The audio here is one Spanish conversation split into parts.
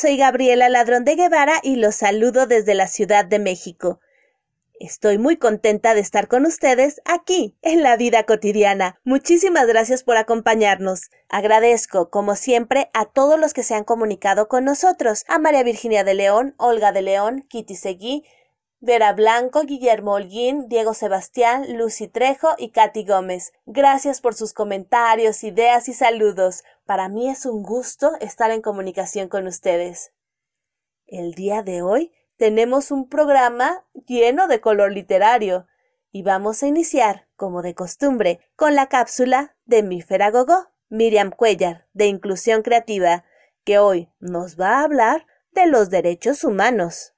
Soy Gabriela Ladrón de Guevara y los saludo desde la Ciudad de México. Estoy muy contenta de estar con ustedes aquí, en la vida cotidiana. Muchísimas gracias por acompañarnos. Agradezco, como siempre, a todos los que se han comunicado con nosotros, a María Virginia de León, Olga de León, Kitty Seguí, Vera Blanco, Guillermo Holguín, Diego Sebastián, Lucy Trejo y Katy Gómez. Gracias por sus comentarios, ideas y saludos. Para mí es un gusto estar en comunicación con ustedes. El día de hoy tenemos un programa lleno de color literario y vamos a iniciar, como de costumbre, con la cápsula de mi Gogó, Miriam Cuellar, de Inclusión Creativa, que hoy nos va a hablar de los derechos humanos.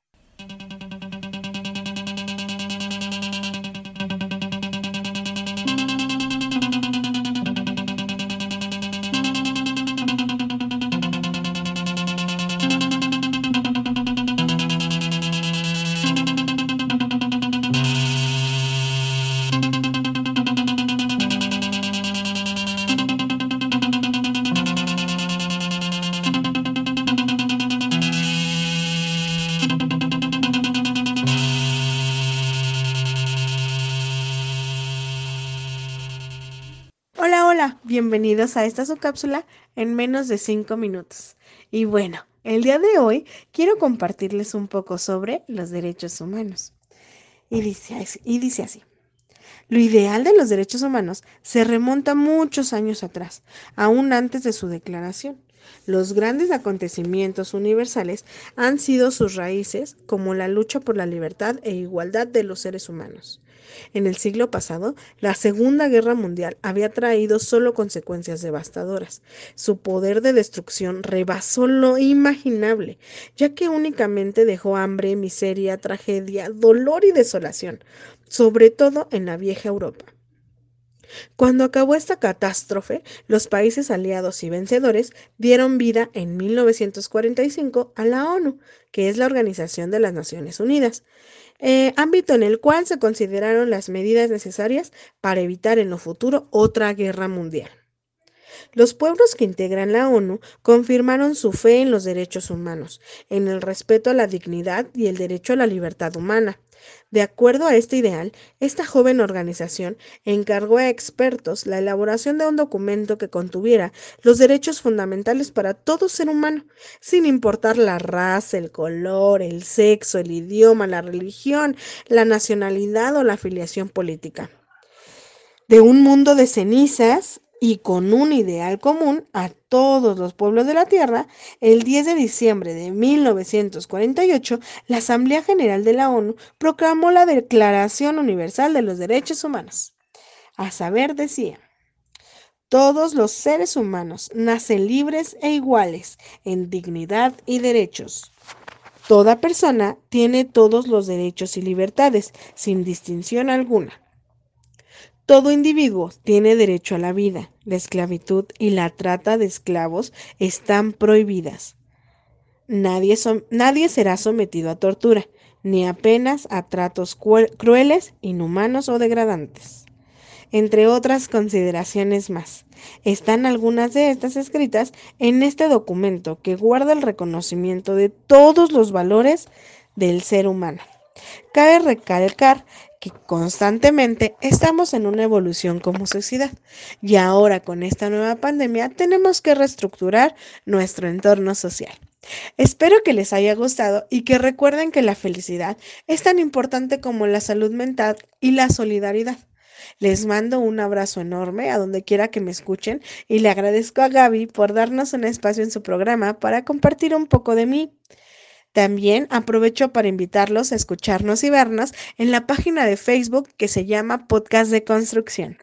Bienvenidos a esta subcápsula en menos de 5 minutos. Y bueno, el día de hoy quiero compartirles un poco sobre los derechos humanos. Y dice, y dice así. Lo ideal de los derechos humanos se remonta muchos años atrás, aún antes de su declaración. Los grandes acontecimientos universales han sido sus raíces, como la lucha por la libertad e igualdad de los seres humanos. En el siglo pasado, la Segunda Guerra Mundial había traído solo consecuencias devastadoras. Su poder de destrucción rebasó lo imaginable, ya que únicamente dejó hambre, miseria, tragedia, dolor y desolación, sobre todo en la vieja Europa. Cuando acabó esta catástrofe, los países aliados y vencedores dieron vida en 1945 a la ONU, que es la Organización de las Naciones Unidas. Eh, ámbito en el cual se consideraron las medidas necesarias para evitar en lo futuro otra guerra mundial. Los pueblos que integran la ONU confirmaron su fe en los derechos humanos, en el respeto a la dignidad y el derecho a la libertad humana, de acuerdo a este ideal, esta joven organización encargó a expertos la elaboración de un documento que contuviera los derechos fundamentales para todo ser humano, sin importar la raza, el color, el sexo, el idioma, la religión, la nacionalidad o la afiliación política. De un mundo de cenizas y con un ideal común a todos los pueblos de la Tierra, el 10 de diciembre de 1948, la Asamblea General de la ONU proclamó la Declaración Universal de los Derechos Humanos. A saber, decía, todos los seres humanos nacen libres e iguales en dignidad y derechos. Toda persona tiene todos los derechos y libertades, sin distinción alguna. Todo individuo tiene derecho a la vida. La esclavitud y la trata de esclavos están prohibidas. Nadie, será sometido a tortura, ni apenas a tratos crueles, inhumanos o degradantes. Entre otras consideraciones más, están algunas de estas escritas en este documento que guarda el reconocimiento de todos los valores del ser humano. Cabe recalcar que constantemente estamos en una evolución como sociedad y ahora con esta nueva pandemia tenemos que reestructurar nuestro entorno social. Espero que les haya gustado y que recuerden que la felicidad es tan importante como la salud mental y la solidaridad. Les mando un abrazo enorme a donde quiera que me escuchen y le agradezco a Gaby por darnos un espacio en su programa para compartir un poco de mí. También aprovecho para invitarlos a escucharnos y vernos en la página de Facebook que se llama Podcast de Construcción.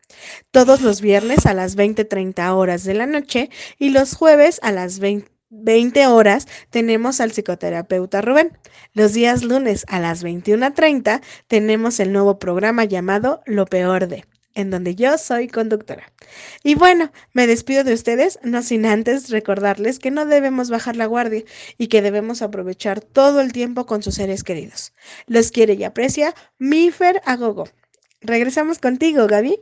Todos los viernes a las 20:30 horas de la noche y los jueves a las 20 horas tenemos al psicoterapeuta Rubén. Los días lunes a las 21.30 tenemos el nuevo programa llamado Lo Peor de en donde yo soy conductora. Y bueno, me despido de ustedes, no sin antes recordarles que no debemos bajar la guardia y que debemos aprovechar todo el tiempo con sus seres queridos. Los quiere y aprecia Mifer Agogo. Regresamos contigo, Gaby.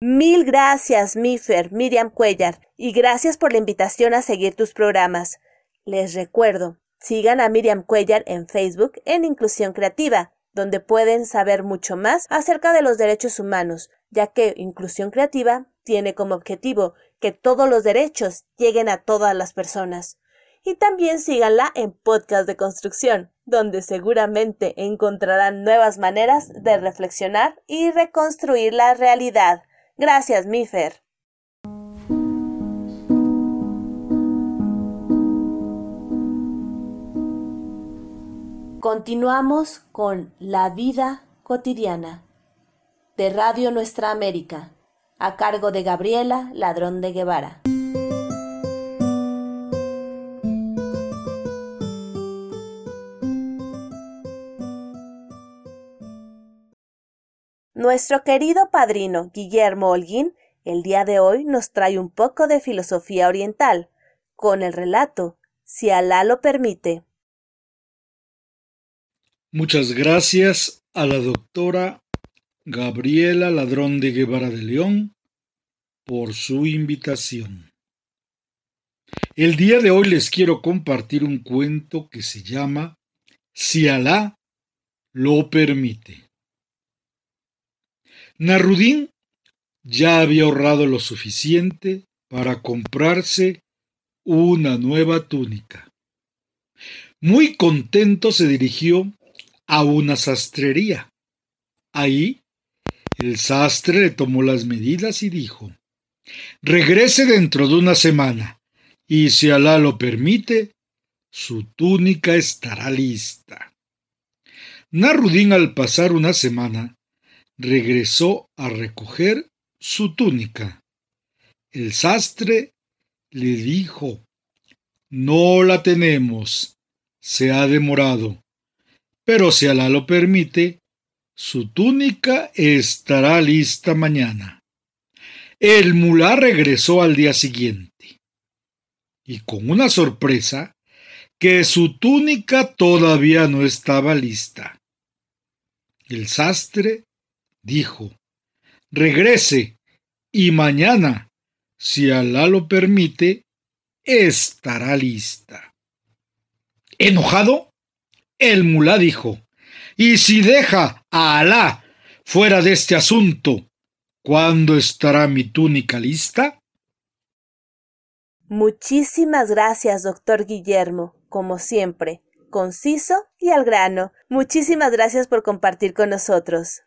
Mil gracias, Mifer, Miriam Cuellar, y gracias por la invitación a seguir tus programas. Les recuerdo, sigan a Miriam Cuellar en Facebook en Inclusión Creativa, donde pueden saber mucho más acerca de los derechos humanos, ya que Inclusión Creativa tiene como objetivo que todos los derechos lleguen a todas las personas. Y también síganla en Podcast de Construcción, donde seguramente encontrarán nuevas maneras de reflexionar y reconstruir la realidad. Gracias, Mifer. Continuamos con La vida cotidiana de Radio Nuestra América, a cargo de Gabriela Ladrón de Guevara. Nuestro querido padrino Guillermo Holguín el día de hoy nos trae un poco de filosofía oriental, con el relato, si Alá lo permite. Muchas gracias a la doctora Gabriela Ladrón de Guevara de León por su invitación. El día de hoy les quiero compartir un cuento que se llama Si Alá lo permite. Narudín ya había ahorrado lo suficiente para comprarse una nueva túnica. Muy contento se dirigió a una sastrería. Ahí el sastre le tomó las medidas y dijo Regrese dentro de una semana, y si Alá lo permite, su túnica estará lista. Narudín al pasar una semana regresó a recoger su túnica. El sastre le dijo No la tenemos, se ha demorado pero si Alá lo permite, su túnica estará lista mañana. El mulá regresó al día siguiente, y con una sorpresa, que su túnica todavía no estaba lista. El sastre dijo, regrese, y mañana, si Alá lo permite, estará lista. Enojado, el mulá dijo, y si deja a Alá fuera de este asunto, ¿cuándo estará mi túnica lista? Muchísimas gracias, doctor Guillermo, como siempre, conciso y al grano. Muchísimas gracias por compartir con nosotros.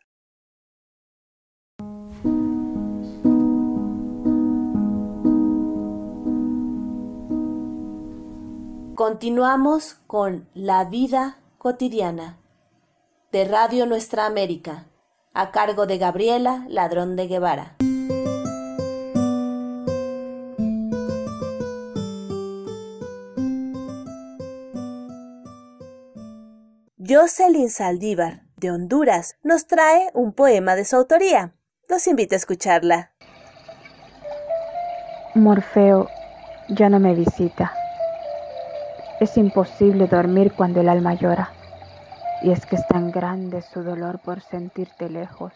Continuamos con La vida de Radio Nuestra América, a cargo de Gabriela Ladrón de Guevara. Jocelyn Saldívar, de Honduras, nos trae un poema de su autoría. Los invito a escucharla. Morfeo ya no me visita. Es imposible dormir cuando el alma llora. Y es que es tan grande su dolor por sentirte lejos.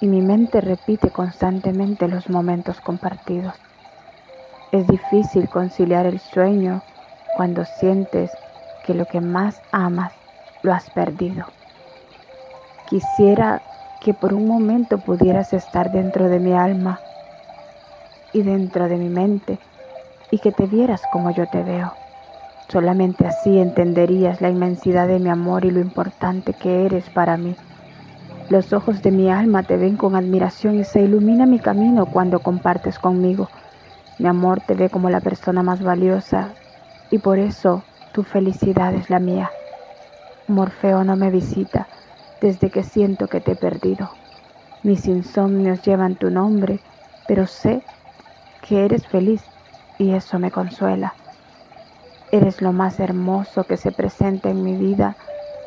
Y mi mente repite constantemente los momentos compartidos. Es difícil conciliar el sueño cuando sientes que lo que más amas lo has perdido. Quisiera que por un momento pudieras estar dentro de mi alma y dentro de mi mente y que te vieras como yo te veo. Solamente así entenderías la inmensidad de mi amor y lo importante que eres para mí. Los ojos de mi alma te ven con admiración y se ilumina mi camino cuando compartes conmigo. Mi amor te ve como la persona más valiosa y por eso tu felicidad es la mía. Morfeo no me visita desde que siento que te he perdido. Mis insomnios llevan tu nombre, pero sé que eres feliz y eso me consuela. Eres lo más hermoso que se presenta en mi vida.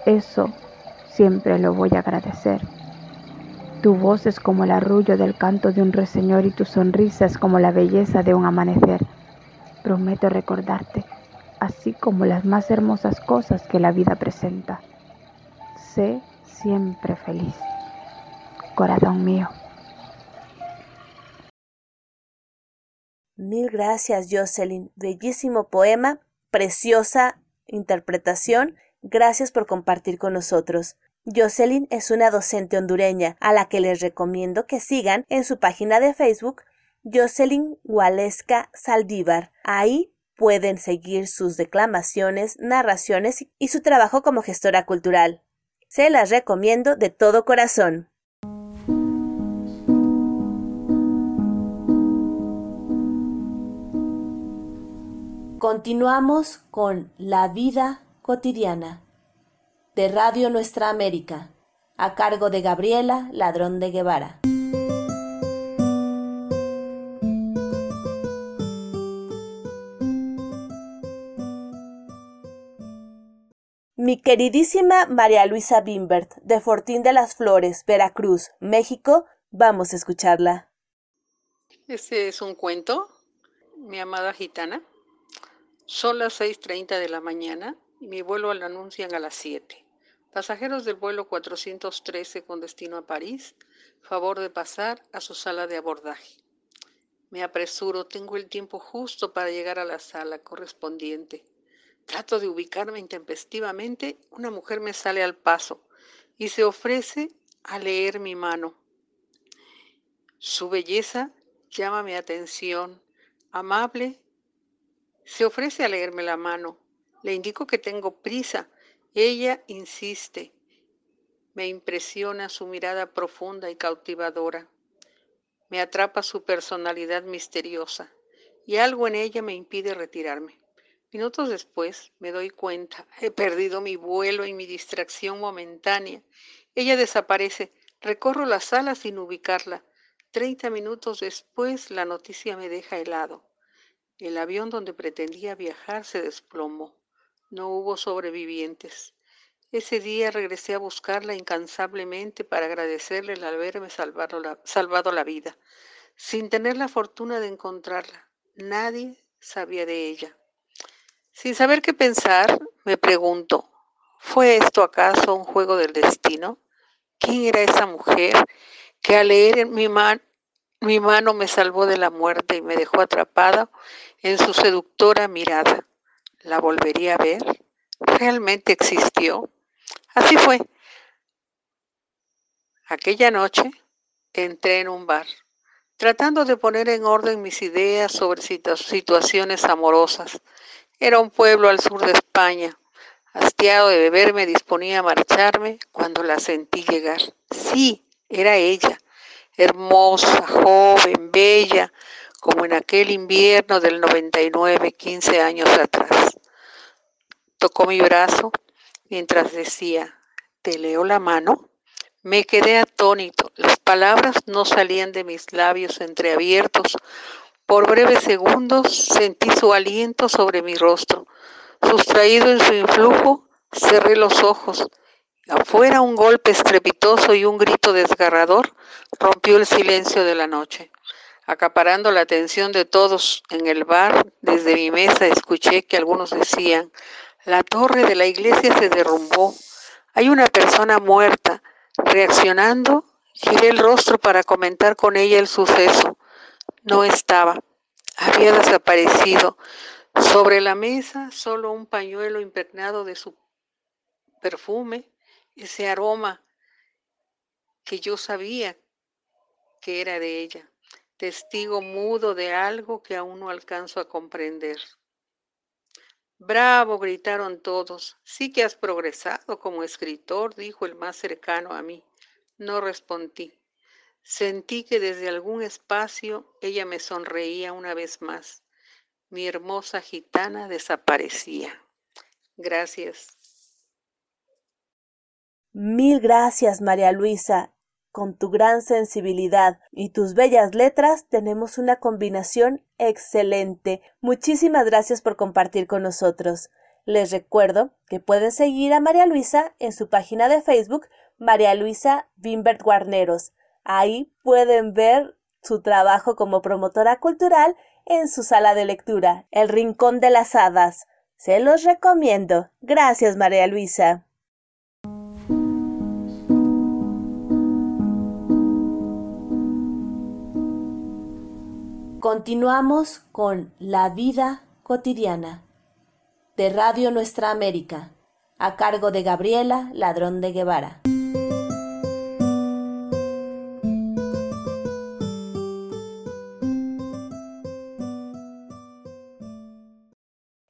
Eso siempre lo voy a agradecer. Tu voz es como el arrullo del canto de un ruiseñor y tu sonrisa es como la belleza de un amanecer. Prometo recordarte, así como las más hermosas cosas que la vida presenta. Sé siempre feliz. Corazón mío. Mil gracias, Jocelyn. Bellísimo poema, preciosa interpretación. Gracias por compartir con nosotros. Jocelyn es una docente hondureña a la que les recomiendo que sigan en su página de Facebook Jocelyn Gualesca Saldívar. Ahí pueden seguir sus declamaciones, narraciones y su trabajo como gestora cultural. Se las recomiendo de todo corazón. Continuamos con La vida cotidiana de Radio Nuestra América, a cargo de Gabriela Ladrón de Guevara. Mi queridísima María Luisa Bimbert, de Fortín de las Flores, Veracruz, México, vamos a escucharla. Este es un cuento, mi amada gitana. Son las 6.30 de la mañana y mi vuelo lo anuncian a las 7. Pasajeros del vuelo 413 con destino a París, favor de pasar a su sala de abordaje. Me apresuro, tengo el tiempo justo para llegar a la sala correspondiente. Trato de ubicarme intempestivamente, una mujer me sale al paso y se ofrece a leer mi mano. Su belleza llama mi atención, amable, se ofrece a leerme la mano. Le indico que tengo prisa. Ella insiste. Me impresiona su mirada profunda y cautivadora. Me atrapa su personalidad misteriosa y algo en ella me impide retirarme. Minutos después me doy cuenta, he perdido mi vuelo y mi distracción momentánea. Ella desaparece, recorro la sala sin ubicarla. Treinta minutos después la noticia me deja helado. El avión donde pretendía viajar se desplomó. No hubo sobrevivientes. Ese día regresé a buscarla incansablemente para agradecerle el haberme salvado la, salvado la vida, sin tener la fortuna de encontrarla. Nadie sabía de ella. Sin saber qué pensar, me pregunto, ¿fue esto acaso un juego del destino? ¿Quién era esa mujer que al leer mi, mi mano me salvó de la muerte y me dejó atrapada en su seductora mirada? ¿La volvería a ver? ¿Realmente existió? Así fue. Aquella noche entré en un bar, tratando de poner en orden mis ideas sobre situaciones amorosas era un pueblo al sur de España. Hastiado de beber me disponía a marcharme cuando la sentí llegar. Sí, era ella, hermosa, joven, bella, como en aquel invierno del 99, 15 años atrás. Tocó mi brazo mientras decía, ¿te leo la mano? Me quedé atónito. Las palabras no salían de mis labios entreabiertos por breves segundos sentí su aliento sobre mi rostro. Sustraído en su influjo, cerré los ojos. Afuera un golpe estrepitoso y un grito desgarrador rompió el silencio de la noche. Acaparando la atención de todos en el bar, desde mi mesa escuché que algunos decían, la torre de la iglesia se derrumbó, hay una persona muerta. Reaccionando, giré el rostro para comentar con ella el suceso. No estaba, había desaparecido. Sobre la mesa solo un pañuelo impregnado de su perfume, ese aroma que yo sabía que era de ella, testigo mudo de algo que aún no alcanzo a comprender. Bravo, gritaron todos. Sí que has progresado como escritor, dijo el más cercano a mí. No respondí. Sentí que desde algún espacio ella me sonreía una vez más. Mi hermosa gitana desaparecía. Gracias. Mil gracias, María Luisa. Con tu gran sensibilidad y tus bellas letras tenemos una combinación excelente. Muchísimas gracias por compartir con nosotros. Les recuerdo que pueden seguir a María Luisa en su página de Facebook, María Luisa Bimbert Guarneros. Ahí pueden ver su trabajo como promotora cultural en su sala de lectura, El Rincón de las Hadas. Se los recomiendo. Gracias, María Luisa. Continuamos con La vida cotidiana de Radio Nuestra América, a cargo de Gabriela Ladrón de Guevara.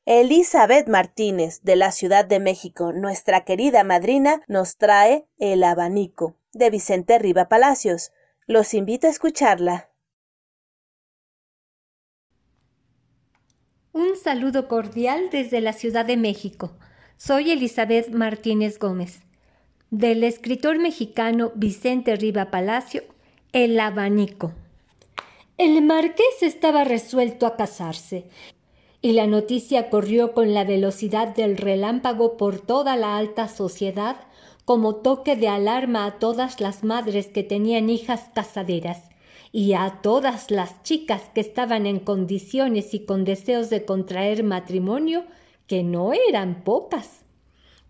Elizabeth Martínez, de la Ciudad de México, nuestra querida madrina, nos trae El abanico, de Vicente Riva Palacios. Los invito a escucharla. Un saludo cordial desde la Ciudad de México. Soy Elizabeth Martínez Gómez. Del escritor mexicano Vicente Riva Palacio, El abanico. El marqués estaba resuelto a casarse, y la noticia corrió con la velocidad del relámpago por toda la alta sociedad como toque de alarma a todas las madres que tenían hijas casaderas y a todas las chicas que estaban en condiciones y con deseos de contraer matrimonio, que no eran pocas.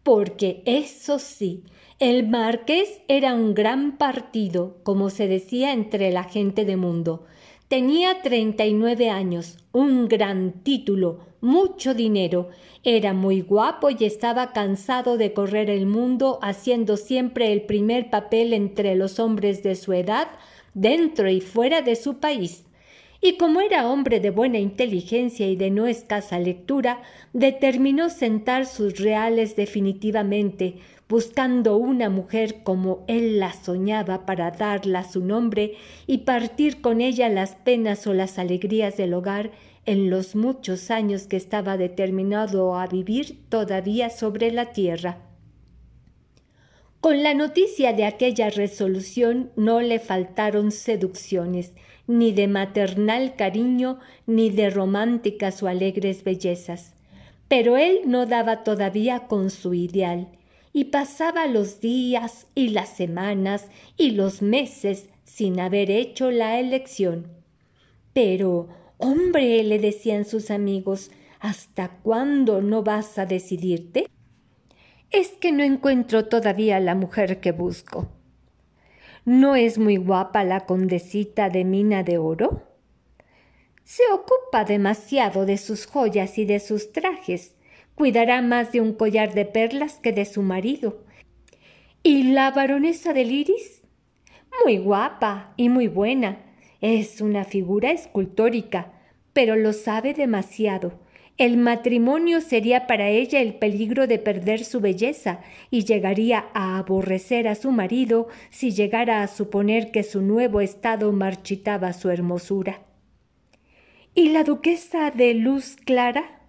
Porque eso sí, el marqués era un gran partido, como se decía entre la gente de mundo. Tenía treinta y nueve años, un gran título, mucho dinero, era muy guapo y estaba cansado de correr el mundo haciendo siempre el primer papel entre los hombres de su edad, dentro y fuera de su país. Y como era hombre de buena inteligencia y de no escasa lectura, determinó sentar sus reales definitivamente, buscando una mujer como él la soñaba para darla su nombre y partir con ella las penas o las alegrías del hogar en los muchos años que estaba determinado a vivir todavía sobre la tierra. Con la noticia de aquella resolución no le faltaron seducciones, ni de maternal cariño, ni de románticas o alegres bellezas. Pero él no daba todavía con su ideal, y pasaba los días y las semanas y los meses sin haber hecho la elección. Pero, hombre, le decían sus amigos, ¿hasta cuándo no vas a decidirte? Es que no encuentro todavía la mujer que busco. ¿No es muy guapa la condesita de mina de oro? Se ocupa demasiado de sus joyas y de sus trajes. Cuidará más de un collar de perlas que de su marido. ¿Y la baronesa del iris? Muy guapa y muy buena. Es una figura escultórica, pero lo sabe demasiado el matrimonio sería para ella el peligro de perder su belleza y llegaría a aborrecer a su marido si llegara a suponer que su nuevo estado marchitaba su hermosura. ¿Y la duquesa de luz clara?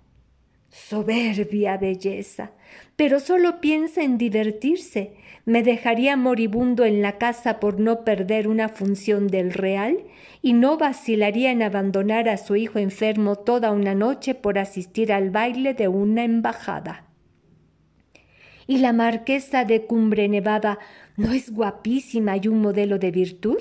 Soberbia belleza, pero solo piensa en divertirse. Me dejaría moribundo en la casa por no perder una función del real y no vacilaría en abandonar a su hijo enfermo toda una noche por asistir al baile de una embajada. ¿Y la marquesa de Cumbre Nevada no es guapísima y un modelo de virtud?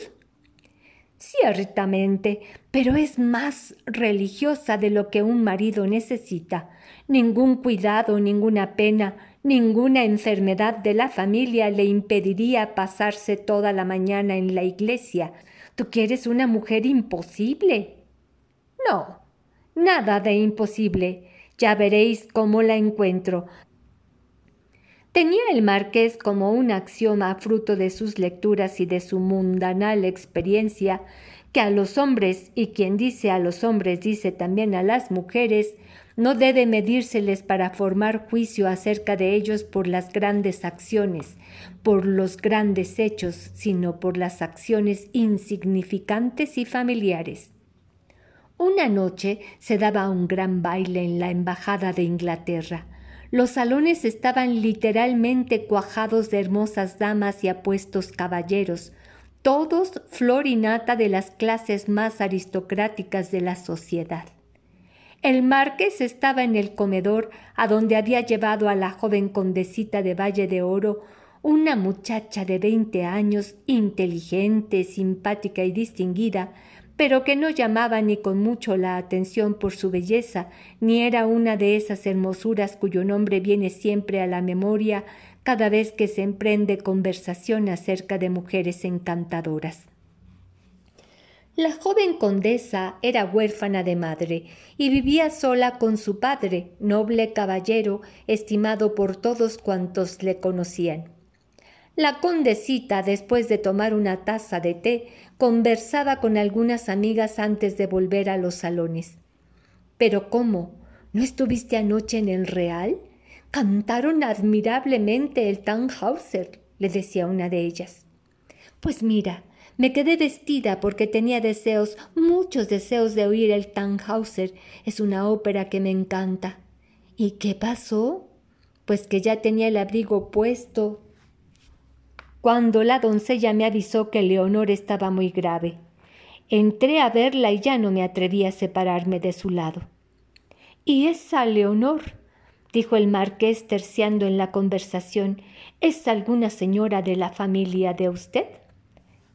Ciertamente, pero es más religiosa de lo que un marido necesita. Ningún cuidado, ninguna pena, ninguna enfermedad de la familia le impediría pasarse toda la mañana en la iglesia, Tú quieres una mujer imposible. No, nada de imposible. Ya veréis cómo la encuentro. Tenía el marqués como un axioma fruto de sus lecturas y de su mundanal experiencia que a los hombres, y quien dice a los hombres dice también a las mujeres, no debe medírseles para formar juicio acerca de ellos por las grandes acciones, por los grandes hechos, sino por las acciones insignificantes y familiares. Una noche se daba un gran baile en la Embajada de Inglaterra. Los salones estaban literalmente cuajados de hermosas damas y apuestos caballeros, todos flor y nata de las clases más aristocráticas de la sociedad. El marqués estaba en el comedor a donde había llevado a la joven condesita de Valle de Oro, una muchacha de veinte años, inteligente, simpática y distinguida, pero que no llamaba ni con mucho la atención por su belleza, ni era una de esas hermosuras cuyo nombre viene siempre a la memoria cada vez que se emprende conversación acerca de mujeres encantadoras. La joven condesa era huérfana de madre y vivía sola con su padre, noble caballero, estimado por todos cuantos le conocían. La condesita, después de tomar una taza de té, conversaba con algunas amigas antes de volver a los salones. Pero ¿cómo? ¿No estuviste anoche en el Real? Cantaron admirablemente el Tannhauser, le decía una de ellas. Pues mira, me quedé vestida porque tenía deseos, muchos deseos de oír el Tannhauser. Es una ópera que me encanta. ¿Y qué pasó? Pues que ya tenía el abrigo puesto. Cuando la doncella me avisó que Leonor estaba muy grave. Entré a verla y ya no me atreví a separarme de su lado. ¿Y esa Leonor? dijo el marqués terciando en la conversación. ¿Es alguna señora de la familia de usted?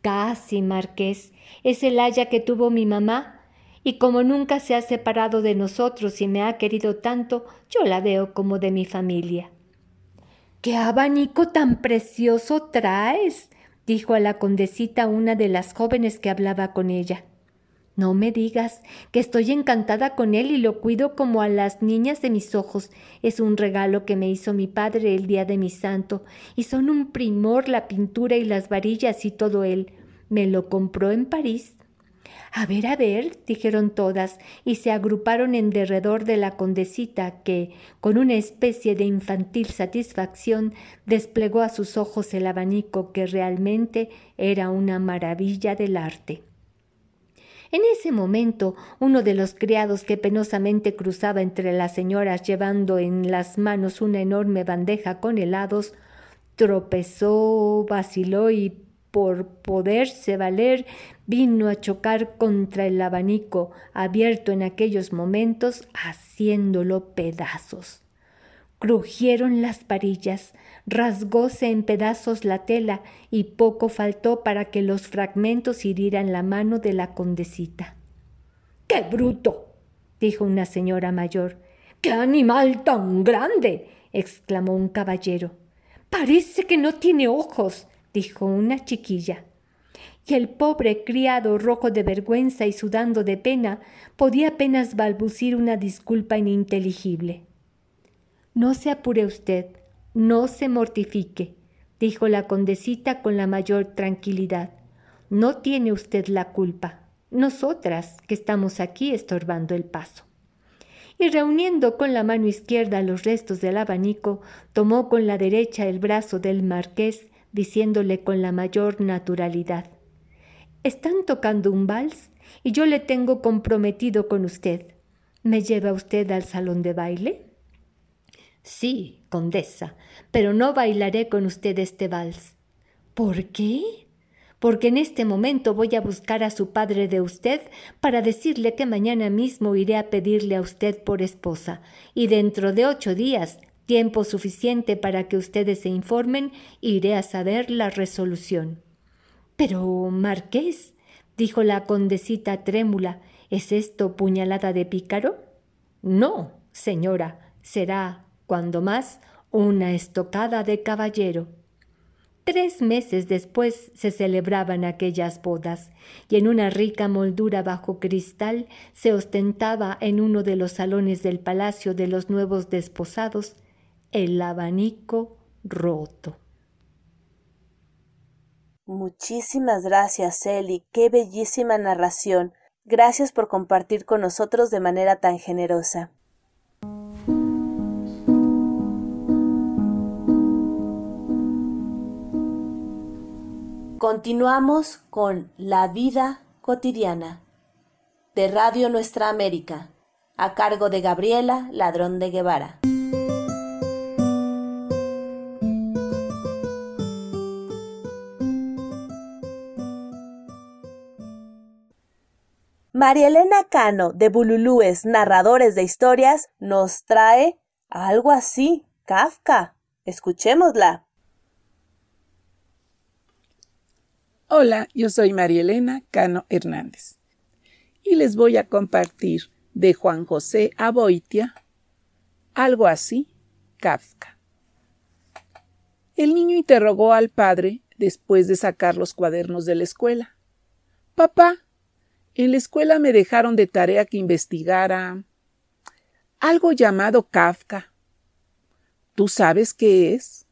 Casi, marqués. Es el haya que tuvo mi mamá, y como nunca se ha separado de nosotros y me ha querido tanto, yo la veo como de mi familia. ¡Qué abanico tan precioso traes! dijo a la condesita una de las jóvenes que hablaba con ella. No me digas que estoy encantada con él y lo cuido como a las niñas de mis ojos. Es un regalo que me hizo mi padre el día de mi santo, y son un primor la pintura y las varillas y todo él. Me lo compró en París. A ver, a ver, dijeron todas, y se agruparon en derredor de la condesita, que, con una especie de infantil satisfacción, desplegó a sus ojos el abanico que realmente era una maravilla del arte. En ese momento, uno de los criados que penosamente cruzaba entre las señoras llevando en las manos una enorme bandeja con helados, tropezó, vaciló y por poderse valer vino a chocar contra el abanico abierto en aquellos momentos, haciéndolo pedazos. Crujieron las parillas, rasgóse en pedazos la tela y poco faltó para que los fragmentos hirieran la mano de la condesita. ¡Qué bruto! dijo una señora mayor. ¡Qué animal tan grande! exclamó un caballero. Parece que no tiene ojos, dijo una chiquilla. Y el pobre criado, rojo de vergüenza y sudando de pena, podía apenas balbucir una disculpa ininteligible. No se apure usted, no se mortifique, dijo la condesita con la mayor tranquilidad. No tiene usted la culpa. Nosotras que estamos aquí estorbando el paso. Y reuniendo con la mano izquierda los restos del abanico, tomó con la derecha el brazo del marqués, diciéndole con la mayor naturalidad Están tocando un vals y yo le tengo comprometido con usted. ¿Me lleva usted al salón de baile? Sí, condesa, pero no bailaré con usted este vals. ¿Por qué? Porque en este momento voy a buscar a su padre de usted para decirle que mañana mismo iré a pedirle a usted por esposa, y dentro de ocho días, tiempo suficiente para que ustedes se informen, iré a saber la resolución. Pero, marqués, dijo la condesita trémula, ¿es esto puñalada de pícaro? No, señora, será cuando más una estocada de caballero. Tres meses después se celebraban aquellas bodas, y en una rica moldura bajo cristal se ostentaba en uno de los salones del palacio de los nuevos desposados el abanico roto. Muchísimas gracias, Eli. Qué bellísima narración. Gracias por compartir con nosotros de manera tan generosa. Continuamos con La vida cotidiana de Radio Nuestra América, a cargo de Gabriela Ladrón de Guevara. María Elena Cano de Bululúes Narradores de Historias nos trae algo así, Kafka. Escuchémosla. Hola, yo soy María Elena Cano Hernández y les voy a compartir de Juan José Aboitia algo así, Kafka. El niño interrogó al padre después de sacar los cuadernos de la escuela. Papá, En la escuela me dejaron de tarea que investigara algo llamado Kafka. ¿Tú sabes qué es?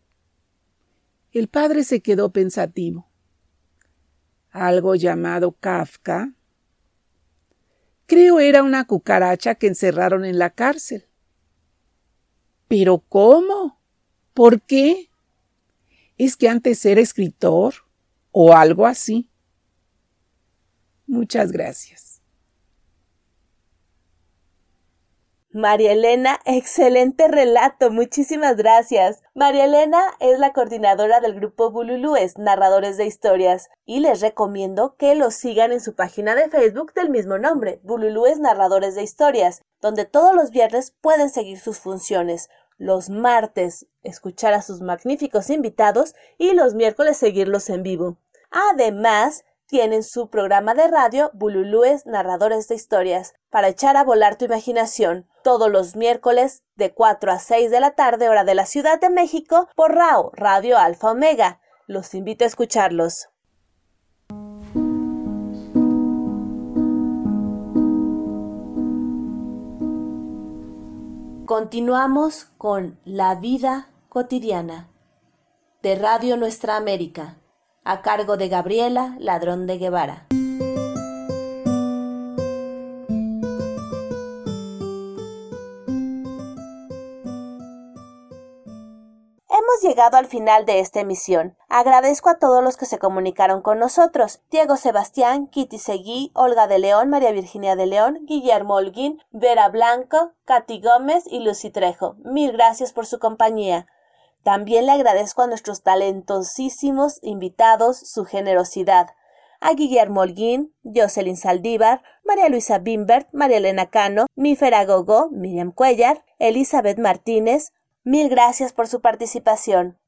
El padre se quedó pensativo. Algo llamado Kafka. Creo era una cucaracha que encerraron en la cárcel. ¿Pero cómo? ¿Por qué? ¿Es que antes era escritor o algo así? Muchas gracias. María Elena, excelente relato, muchísimas gracias. María Elena es la coordinadora del grupo Bululúes, narradores de historias, y les recomiendo que los sigan en su página de Facebook del mismo nombre, Bululúes Narradores de Historias, donde todos los viernes pueden seguir sus funciones, los martes escuchar a sus magníficos invitados y los miércoles seguirlos en vivo. Además, tienen su programa de radio Bululúes Narradores de Historias para echar a volar tu imaginación todos los miércoles de 4 a 6 de la tarde hora de la Ciudad de México por RAO Radio Alfa Omega. Los invito a escucharlos. Continuamos con La vida cotidiana de Radio Nuestra América a cargo de Gabriela Ladrón de Guevara. Hemos llegado al final de esta emisión. Agradezco a todos los que se comunicaron con nosotros. Diego Sebastián, Kitty Seguí, Olga de León, María Virginia de León, Guillermo Holguín, Vera Blanco, Katy Gómez y Lucy Trejo. Mil gracias por su compañía. También le agradezco a nuestros talentosísimos invitados su generosidad. A Guillermo Holguín, Jocelyn Saldívar, María Luisa Bimbert, María Elena Cano, Mífera Gogo, Miriam Cuellar, Elizabeth Martínez, mil gracias por su participación.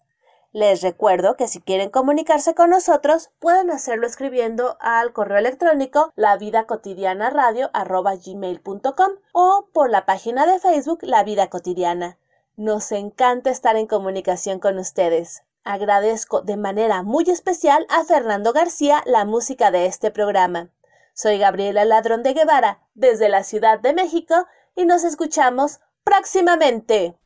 Les recuerdo que si quieren comunicarse con nosotros, pueden hacerlo escribiendo al correo electrónico lavidacotidianaradio.com o por la página de Facebook La Vida Cotidiana. Nos encanta estar en comunicación con ustedes. Agradezco de manera muy especial a Fernando García la música de este programa. Soy Gabriela Ladrón de Guevara, desde la Ciudad de México, y nos escuchamos próximamente.